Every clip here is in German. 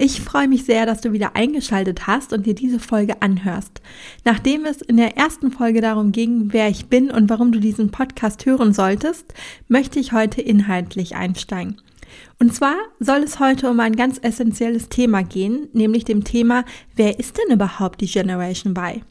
Ich freue mich sehr, dass du wieder eingeschaltet hast und dir diese Folge anhörst. Nachdem es in der ersten Folge darum ging, wer ich bin und warum du diesen Podcast hören solltest, möchte ich heute inhaltlich einsteigen. Und zwar soll es heute um ein ganz essentielles Thema gehen, nämlich dem Thema, wer ist denn überhaupt die Generation Y?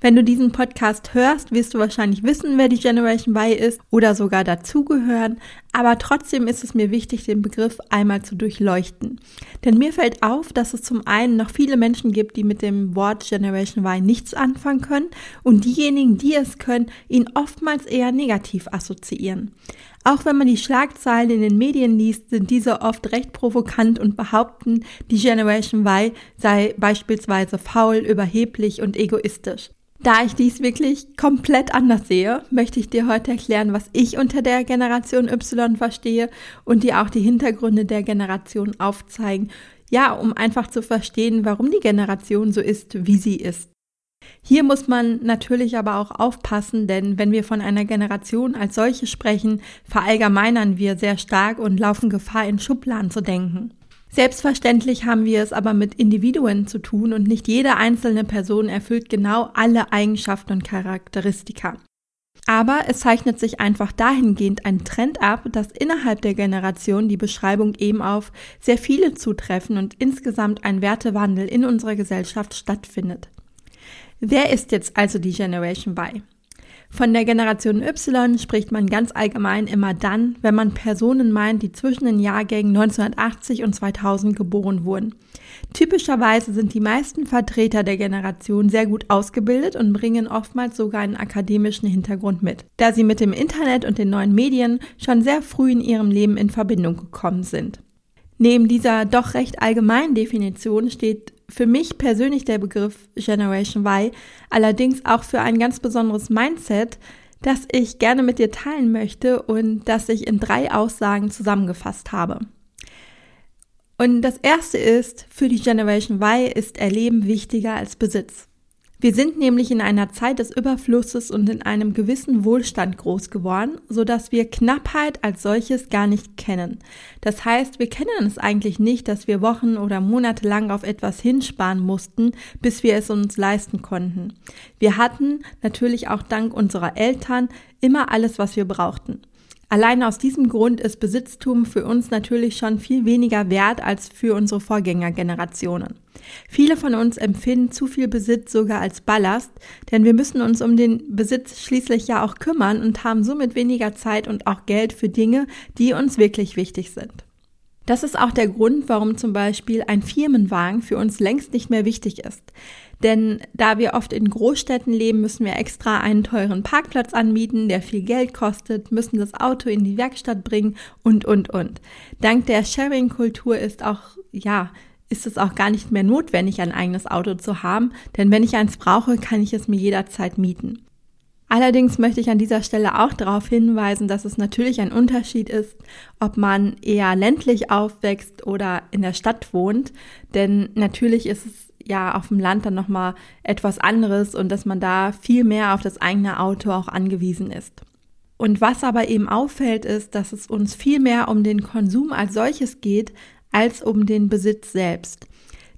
Wenn du diesen Podcast hörst, wirst du wahrscheinlich wissen, wer die Generation Y ist oder sogar dazugehören, aber trotzdem ist es mir wichtig, den Begriff einmal zu durchleuchten. Denn mir fällt auf, dass es zum einen noch viele Menschen gibt, die mit dem Wort Generation Y nichts anfangen können und diejenigen, die es können, ihn oftmals eher negativ assoziieren. Auch wenn man die Schlagzeilen in den Medien liest, sind diese oft recht provokant und behaupten, die Generation Y sei beispielsweise faul, überheblich und egoistisch. Da ich dies wirklich komplett anders sehe, möchte ich dir heute erklären, was ich unter der Generation Y verstehe und dir auch die Hintergründe der Generation aufzeigen, ja, um einfach zu verstehen, warum die Generation so ist, wie sie ist. Hier muss man natürlich aber auch aufpassen, denn wenn wir von einer Generation als solche sprechen, verallgemeinern wir sehr stark und laufen Gefahr, in Schubladen zu denken. Selbstverständlich haben wir es aber mit Individuen zu tun und nicht jede einzelne Person erfüllt genau alle Eigenschaften und Charakteristika. Aber es zeichnet sich einfach dahingehend ein Trend ab, dass innerhalb der Generation die Beschreibung eben auf sehr viele zutreffen und insgesamt ein Wertewandel in unserer Gesellschaft stattfindet. Wer ist jetzt also die Generation Y? Von der Generation Y spricht man ganz allgemein immer dann, wenn man Personen meint, die zwischen den Jahrgängen 1980 und 2000 geboren wurden. Typischerweise sind die meisten Vertreter der Generation sehr gut ausgebildet und bringen oftmals sogar einen akademischen Hintergrund mit, da sie mit dem Internet und den neuen Medien schon sehr früh in ihrem Leben in Verbindung gekommen sind. Neben dieser doch recht allgemeinen Definition steht für mich persönlich der Begriff Generation Y allerdings auch für ein ganz besonderes Mindset, das ich gerne mit dir teilen möchte und das ich in drei Aussagen zusammengefasst habe. Und das erste ist, für die Generation Y ist Erleben wichtiger als Besitz. Wir sind nämlich in einer Zeit des Überflusses und in einem gewissen Wohlstand groß geworden, so dass wir Knappheit als solches gar nicht kennen. Das heißt, wir kennen es eigentlich nicht, dass wir Wochen oder Monate lang auf etwas hinsparen mussten, bis wir es uns leisten konnten. Wir hatten natürlich auch dank unserer Eltern immer alles, was wir brauchten. Allein aus diesem Grund ist Besitztum für uns natürlich schon viel weniger wert als für unsere Vorgängergenerationen. Viele von uns empfinden zu viel Besitz sogar als Ballast, denn wir müssen uns um den Besitz schließlich ja auch kümmern und haben somit weniger Zeit und auch Geld für Dinge, die uns wirklich wichtig sind. Das ist auch der Grund, warum zum Beispiel ein Firmenwagen für uns längst nicht mehr wichtig ist. Denn da wir oft in Großstädten leben, müssen wir extra einen teuren Parkplatz anmieten, der viel Geld kostet, müssen das Auto in die Werkstatt bringen und, und, und. Dank der Sharing-Kultur ist auch, ja, ist es auch gar nicht mehr notwendig, ein eigenes Auto zu haben, denn wenn ich eins brauche, kann ich es mir jederzeit mieten. Allerdings möchte ich an dieser Stelle auch darauf hinweisen, dass es natürlich ein Unterschied ist, ob man eher ländlich aufwächst oder in der Stadt wohnt, denn natürlich ist es ja auf dem Land dann nochmal etwas anderes und dass man da viel mehr auf das eigene Auto auch angewiesen ist. Und was aber eben auffällt, ist, dass es uns viel mehr um den Konsum als solches geht, als um den Besitz selbst.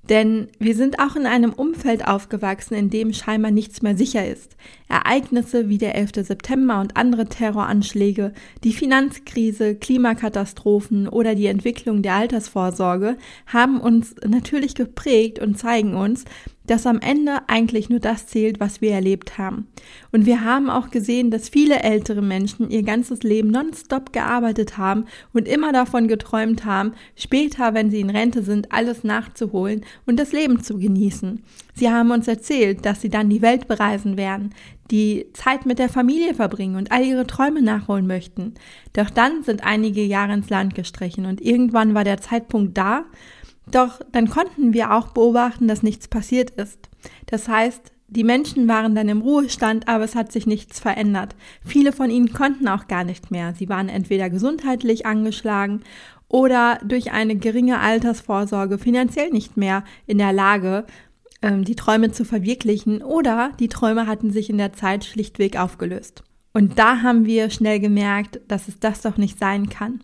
Denn wir sind auch in einem Umfeld aufgewachsen, in dem scheinbar nichts mehr sicher ist. Ereignisse wie der 11. September und andere Terroranschläge, die Finanzkrise, Klimakatastrophen oder die Entwicklung der Altersvorsorge haben uns natürlich geprägt und zeigen uns, dass am Ende eigentlich nur das zählt, was wir erlebt haben. Und wir haben auch gesehen, dass viele ältere Menschen ihr ganzes Leben nonstop gearbeitet haben und immer davon geträumt haben, später, wenn sie in Rente sind, alles nachzuholen und das Leben zu genießen. Sie haben uns erzählt, dass sie dann die Welt bereisen werden, die Zeit mit der Familie verbringen und all ihre Träume nachholen möchten. Doch dann sind einige Jahre ins Land gestrichen und irgendwann war der Zeitpunkt da, doch dann konnten wir auch beobachten, dass nichts passiert ist. Das heißt, Die Menschen waren dann im Ruhestand, aber es hat sich nichts verändert. Viele von ihnen konnten auch gar nicht mehr. Sie waren entweder gesundheitlich angeschlagen oder durch eine geringe Altersvorsorge finanziell nicht mehr in der Lage, ähm, die Träume zu verwirklichen oder die Träume hatten sich in der Zeit schlichtweg aufgelöst. Und da haben wir schnell gemerkt, dass es das doch nicht sein kann.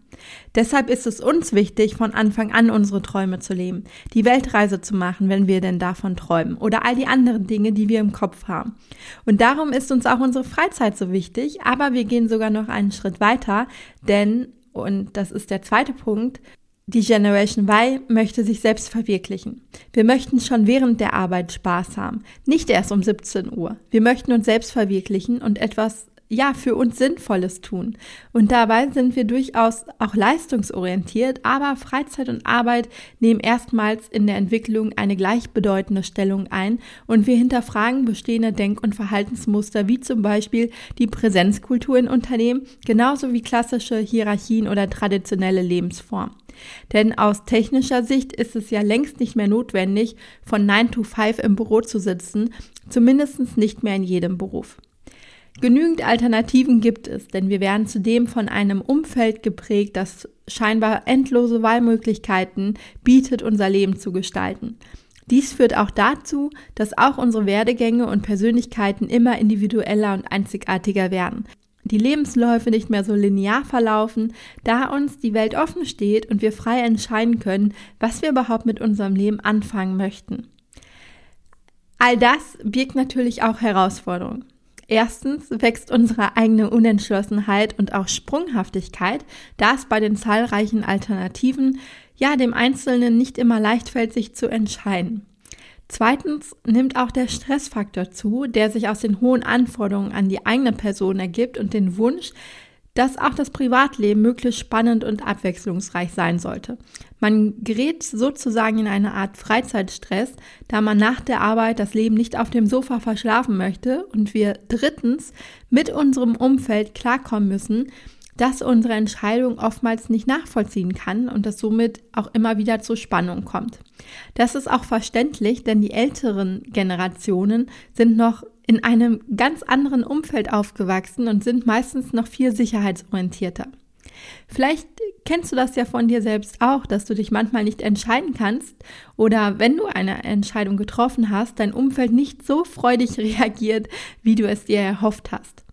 Deshalb ist es uns wichtig, von Anfang an unsere Träume zu leben, die Weltreise zu machen, wenn wir denn davon träumen, oder all die anderen Dinge, die wir im Kopf haben. Und darum ist uns auch unsere Freizeit so wichtig, aber wir gehen sogar noch einen Schritt weiter, denn, und das ist der zweite Punkt, die Generation Y möchte sich selbst verwirklichen. Wir möchten schon während der Arbeit Spaß haben, nicht erst um 17 Uhr. Wir möchten uns selbst verwirklichen und etwas ja, für uns Sinnvolles tun. Und dabei sind wir durchaus auch leistungsorientiert, aber Freizeit und Arbeit nehmen erstmals in der Entwicklung eine gleichbedeutende Stellung ein und wir hinterfragen bestehende Denk- und Verhaltensmuster wie zum Beispiel die Präsenzkultur in Unternehmen, genauso wie klassische Hierarchien oder traditionelle Lebensformen. Denn aus technischer Sicht ist es ja längst nicht mehr notwendig, von 9 to 5 im Büro zu sitzen, zumindest nicht mehr in jedem Beruf. Genügend Alternativen gibt es, denn wir werden zudem von einem Umfeld geprägt, das scheinbar endlose Wahlmöglichkeiten bietet, unser Leben zu gestalten. Dies führt auch dazu, dass auch unsere Werdegänge und Persönlichkeiten immer individueller und einzigartiger werden. Die Lebensläufe nicht mehr so linear verlaufen, da uns die Welt offen steht und wir frei entscheiden können, was wir überhaupt mit unserem Leben anfangen möchten. All das birgt natürlich auch Herausforderungen. Erstens wächst unsere eigene Unentschlossenheit und auch Sprunghaftigkeit, da es bei den zahlreichen Alternativen ja dem Einzelnen nicht immer leicht fällt, sich zu entscheiden. Zweitens nimmt auch der Stressfaktor zu, der sich aus den hohen Anforderungen an die eigene Person ergibt und den Wunsch, dass auch das Privatleben möglichst spannend und abwechslungsreich sein sollte. Man gerät sozusagen in eine Art Freizeitstress, da man nach der Arbeit das Leben nicht auf dem Sofa verschlafen möchte und wir drittens mit unserem Umfeld klarkommen müssen, dass unsere Entscheidung oftmals nicht nachvollziehen kann und es somit auch immer wieder zur Spannung kommt. Das ist auch verständlich, denn die älteren Generationen sind noch in einem ganz anderen Umfeld aufgewachsen und sind meistens noch viel sicherheitsorientierter. Vielleicht kennst du das ja von dir selbst auch, dass du dich manchmal nicht entscheiden kannst oder wenn du eine Entscheidung getroffen hast, dein Umfeld nicht so freudig reagiert, wie du es dir erhofft hast.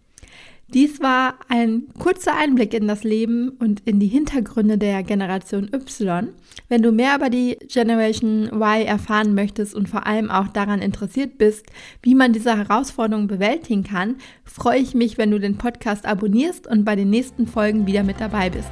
Dies war ein kurzer Einblick in das Leben und in die Hintergründe der Generation Y. Wenn du mehr über die Generation Y erfahren möchtest und vor allem auch daran interessiert bist, wie man diese Herausforderungen bewältigen kann, freue ich mich, wenn du den Podcast abonnierst und bei den nächsten Folgen wieder mit dabei bist.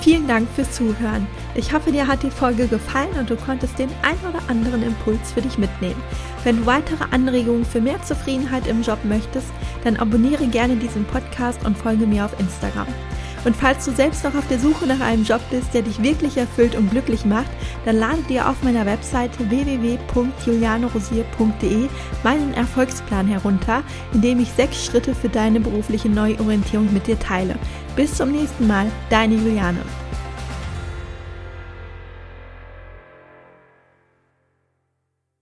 Vielen Dank fürs Zuhören. Ich hoffe, dir hat die Folge gefallen und du konntest den ein oder anderen Impuls für dich mitnehmen. Wenn du weitere Anregungen für mehr Zufriedenheit im Job möchtest, dann abonniere gerne diesen Podcast und folge mir auf Instagram. Und falls du selbst noch auf der Suche nach einem Job bist, der dich wirklich erfüllt und glücklich macht, dann lade dir auf meiner Webseite www.julianerosier.de meinen Erfolgsplan herunter, in dem ich sechs Schritte für deine berufliche Neuorientierung mit dir teile. Bis zum nächsten Mal, deine Juliane.